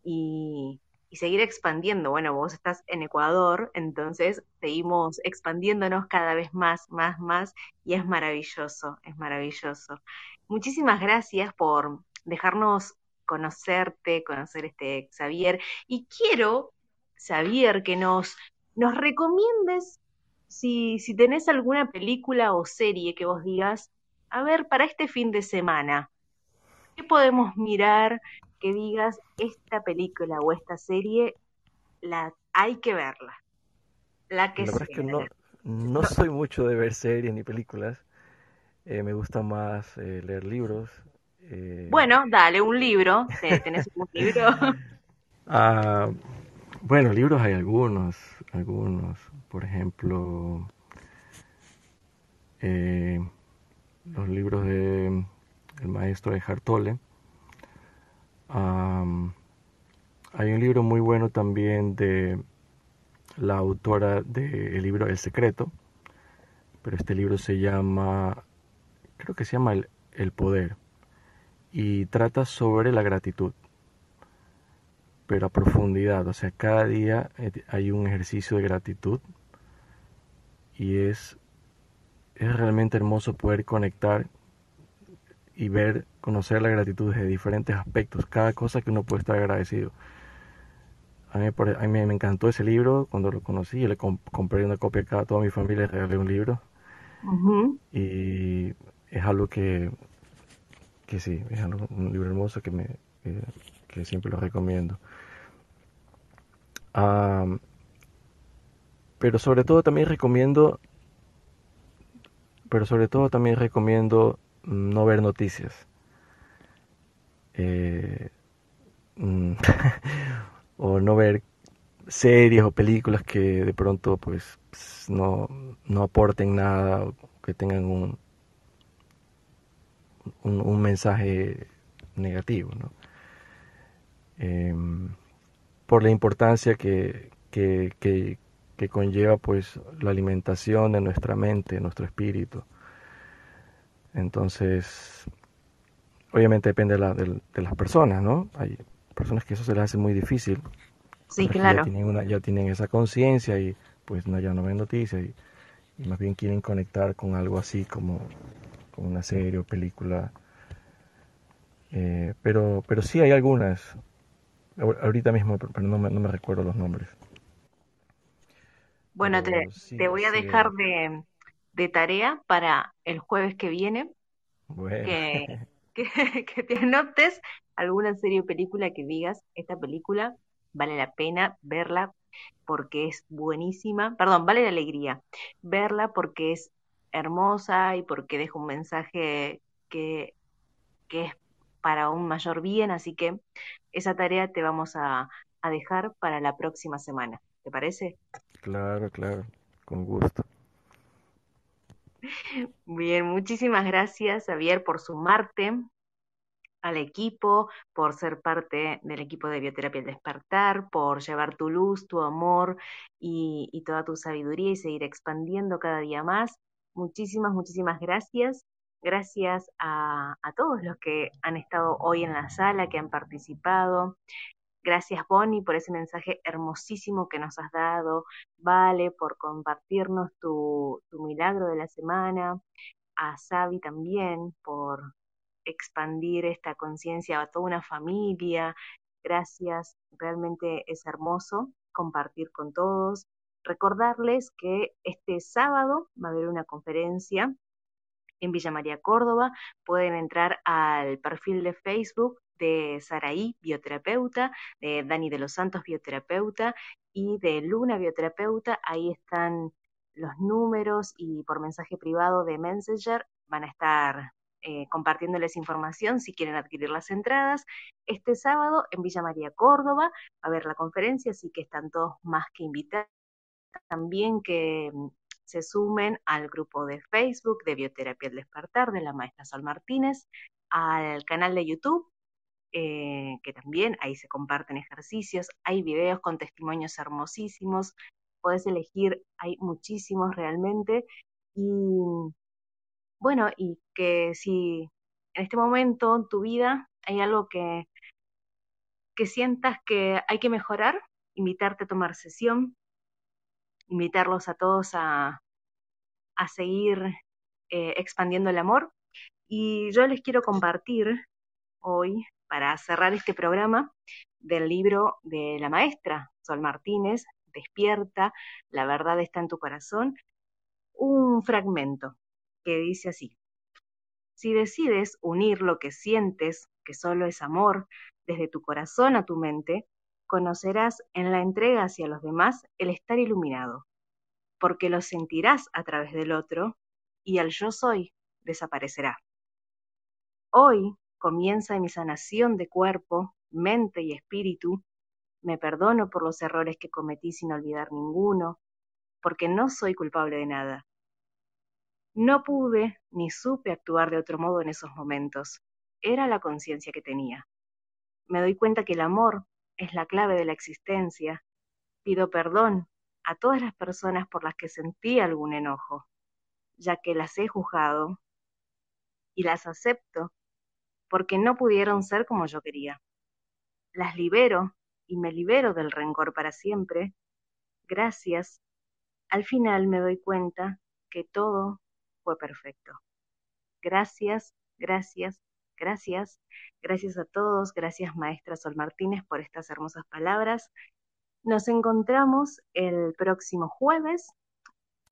y, seguir expandiendo. Bueno, vos estás en Ecuador, entonces seguimos expandiéndonos cada vez más, más, más y es maravilloso, es maravilloso. Muchísimas gracias por dejarnos conocerte, conocer este Xavier y quiero, Xavier, que nos, nos recomiendes si, si tenés alguna película o serie que vos digas, a ver, para este fin de semana, ¿qué podemos mirar que digas esta película o esta serie la hay que verla? La que verdad es que no, no, soy mucho de ver series ni películas. Eh, me gusta más eh, leer libros. Eh. Bueno, dale, un libro. ¿Tenés un libro? ah, bueno, libros hay algunos, algunos. Por ejemplo, eh, los libros de el maestro de Hartole. hay un libro muy bueno también de la autora del libro El Secreto, pero este libro se llama, creo que se llama El, el Poder, y trata sobre la gratitud, pero a profundidad, o sea, cada día eh, hay un ejercicio de gratitud y es es realmente hermoso poder conectar y ver, conocer la gratitud de diferentes aspectos, cada cosa que uno puede estar agradecido. A mí, me, encantó ese libro cuando lo conocí, yo le compré una copia a toda mi familia, le regalé un libro. Y es algo que, que sí, es un libro hermoso que, me, que, siempre lo recomiendo. pero sobre todo también recomiendo pero sobre todo también recomiendo no ver noticias. Eh, mm, o no ver series o películas que de pronto pues no, no aporten nada o que tengan un, un, mensaje negativo, ¿no? Em, por la importancia que, que, que conlleva pues la alimentación de nuestra mente, nuestro espíritu. Entonces, obviamente depende de, la, de, las personas, ¿no? Hay personas que eso se les hace muy difícil. Sí, claro. Ya tienen, una, ya tienen esa conciencia y pues no, ya no ven noticias y, más bien quieren conectar con algo así como, como una serie o película. Eh, pero, pero sí hay algunas, ahorita mismo, pero no me, no me recuerdo los nombres. Bueno, te, te voy a dejar de, de, tarea para el jueves que viene. Que, que, te anotes alguna serie o película que digas, esta película vale la pena verla porque es buenísima, perdón, vale la alegría, verla porque es hermosa y porque deja un mensaje que, que es para un mayor bien, así que esa tarea te vamos a, a dejar para la próxima semana. ¿Te parece? Claro, claro, con gusto. Bien, muchísimas gracias, Javier, por sumarte al equipo, por ser parte del equipo de Bioterapia El Despertar, por llevar tu luz, tu amor y, y toda tu sabiduría y seguir expandiendo cada día más. Muchísimas, muchísimas gracias. Gracias a, todos los que han estado hoy en la sala, que han participado. Gracias, Bonnie, por ese mensaje hermosísimo que nos has dado. Vale, por compartirnos tu, milagro de la semana. A Sabi también por expandir esta conciencia a toda una familia. Gracias, realmente es hermoso compartir con todos. Recordarles que este sábado va a haber una conferencia en Villa María Córdoba. Pueden entrar al perfil de Facebook de Saraí, bioterapeuta, de Dani de los Santos, bioterapeuta, y de Luna, bioterapeuta. Ahí están los números y por mensaje privado de Messenger van a estar eh, compartiéndoles información si quieren adquirir las entradas. Este sábado en Villa María Córdoba va a haber la conferencia, así que están todos más que invitados. También que mm, se sumen al grupo de Facebook de Bioterapia al Despertar de la maestra Sol Martínez, al canal de YouTube, eh, que también ahí se comparten ejercicios, hay videos con testimonios hermosísimos, podés elegir, hay muchísimos realmente, y bueno, y que si en este momento en tu vida hay algo que, que sientas que hay que mejorar, invitarte a tomar sesión, invitarlos a todos a, a seguir eh, expandiendo el amor. Y yo les quiero compartir hoy, para cerrar este programa, del libro de la maestra Sol Martínez, Despierta, la verdad está en tu corazón, un fragmento que dice así. Si decides unir lo que sientes, que solo es amor, desde tu corazón a tu mente, conocerás en la entrega hacia los demás el estar iluminado, porque lo sentirás a través del otro y el yo soy desaparecerá. Hoy comienza mi sanación de cuerpo, mente y espíritu. Me perdono por los errores que cometí sin olvidar ninguno, porque no soy culpable de nada. No pude ni supe actuar de otro modo en esos momentos. Era la conciencia que tenía. Me doy cuenta que el amor es la clave de la existencia. Pido perdón a todas las personas por las que sentí algún enojo, ya que las he juzgado y las acepto porque no pudieron ser como yo quería. Las libero y me libero del rencor para siempre. Gracias. Al final me doy cuenta que todo fue perfecto. Gracias, gracias, gracias. Gracias a todos, gracias maestra Sol Martínez por estas hermosas palabras. Nos encontramos el próximo jueves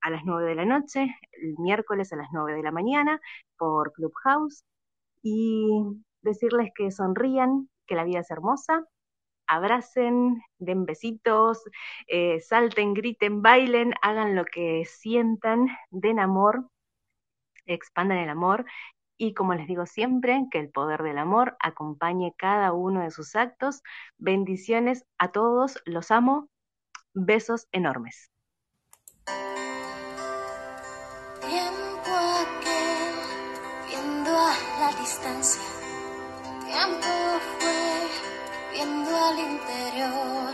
a las 9 de la noche, el miércoles a las 9 de la mañana por Clubhouse y decirles que sonrían, que la vida es hermosa, abracen, den besitos, eh, salten, griten, bailen, hagan lo que sientan, den amor expandan el amor y como les digo siempre, que el poder del amor acompañe cada uno de sus actos. Bendiciones a todos, los amo, besos enormes. Tiempo aquel, viendo a la distancia, tiempo fue, viendo al interior,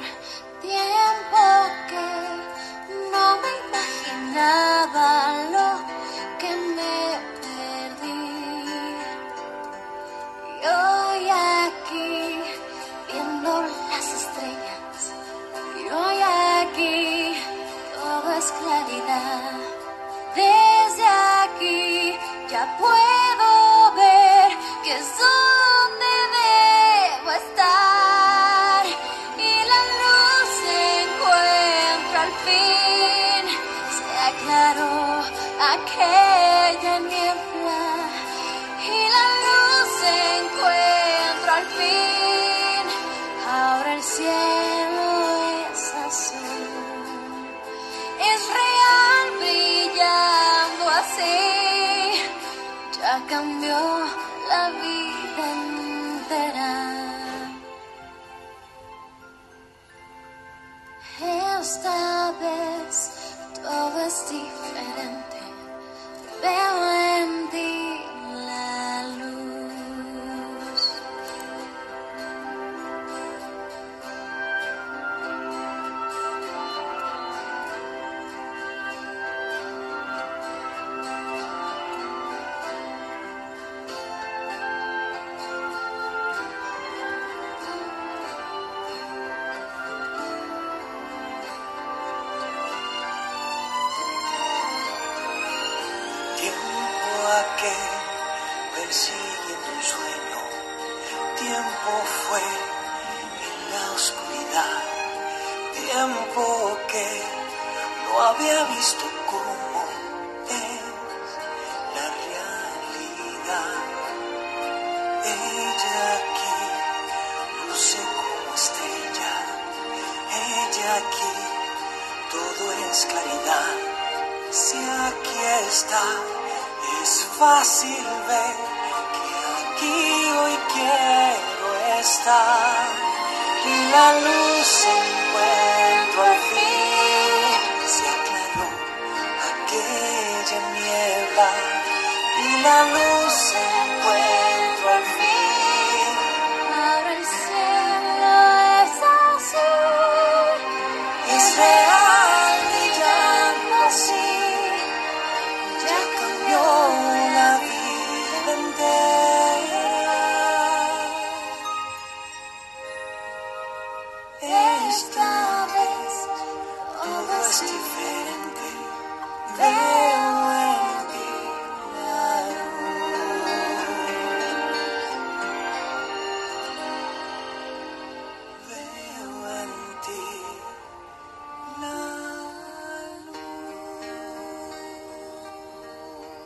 tiempo que no me imaginaba lo Desde aquí ya puedo Veo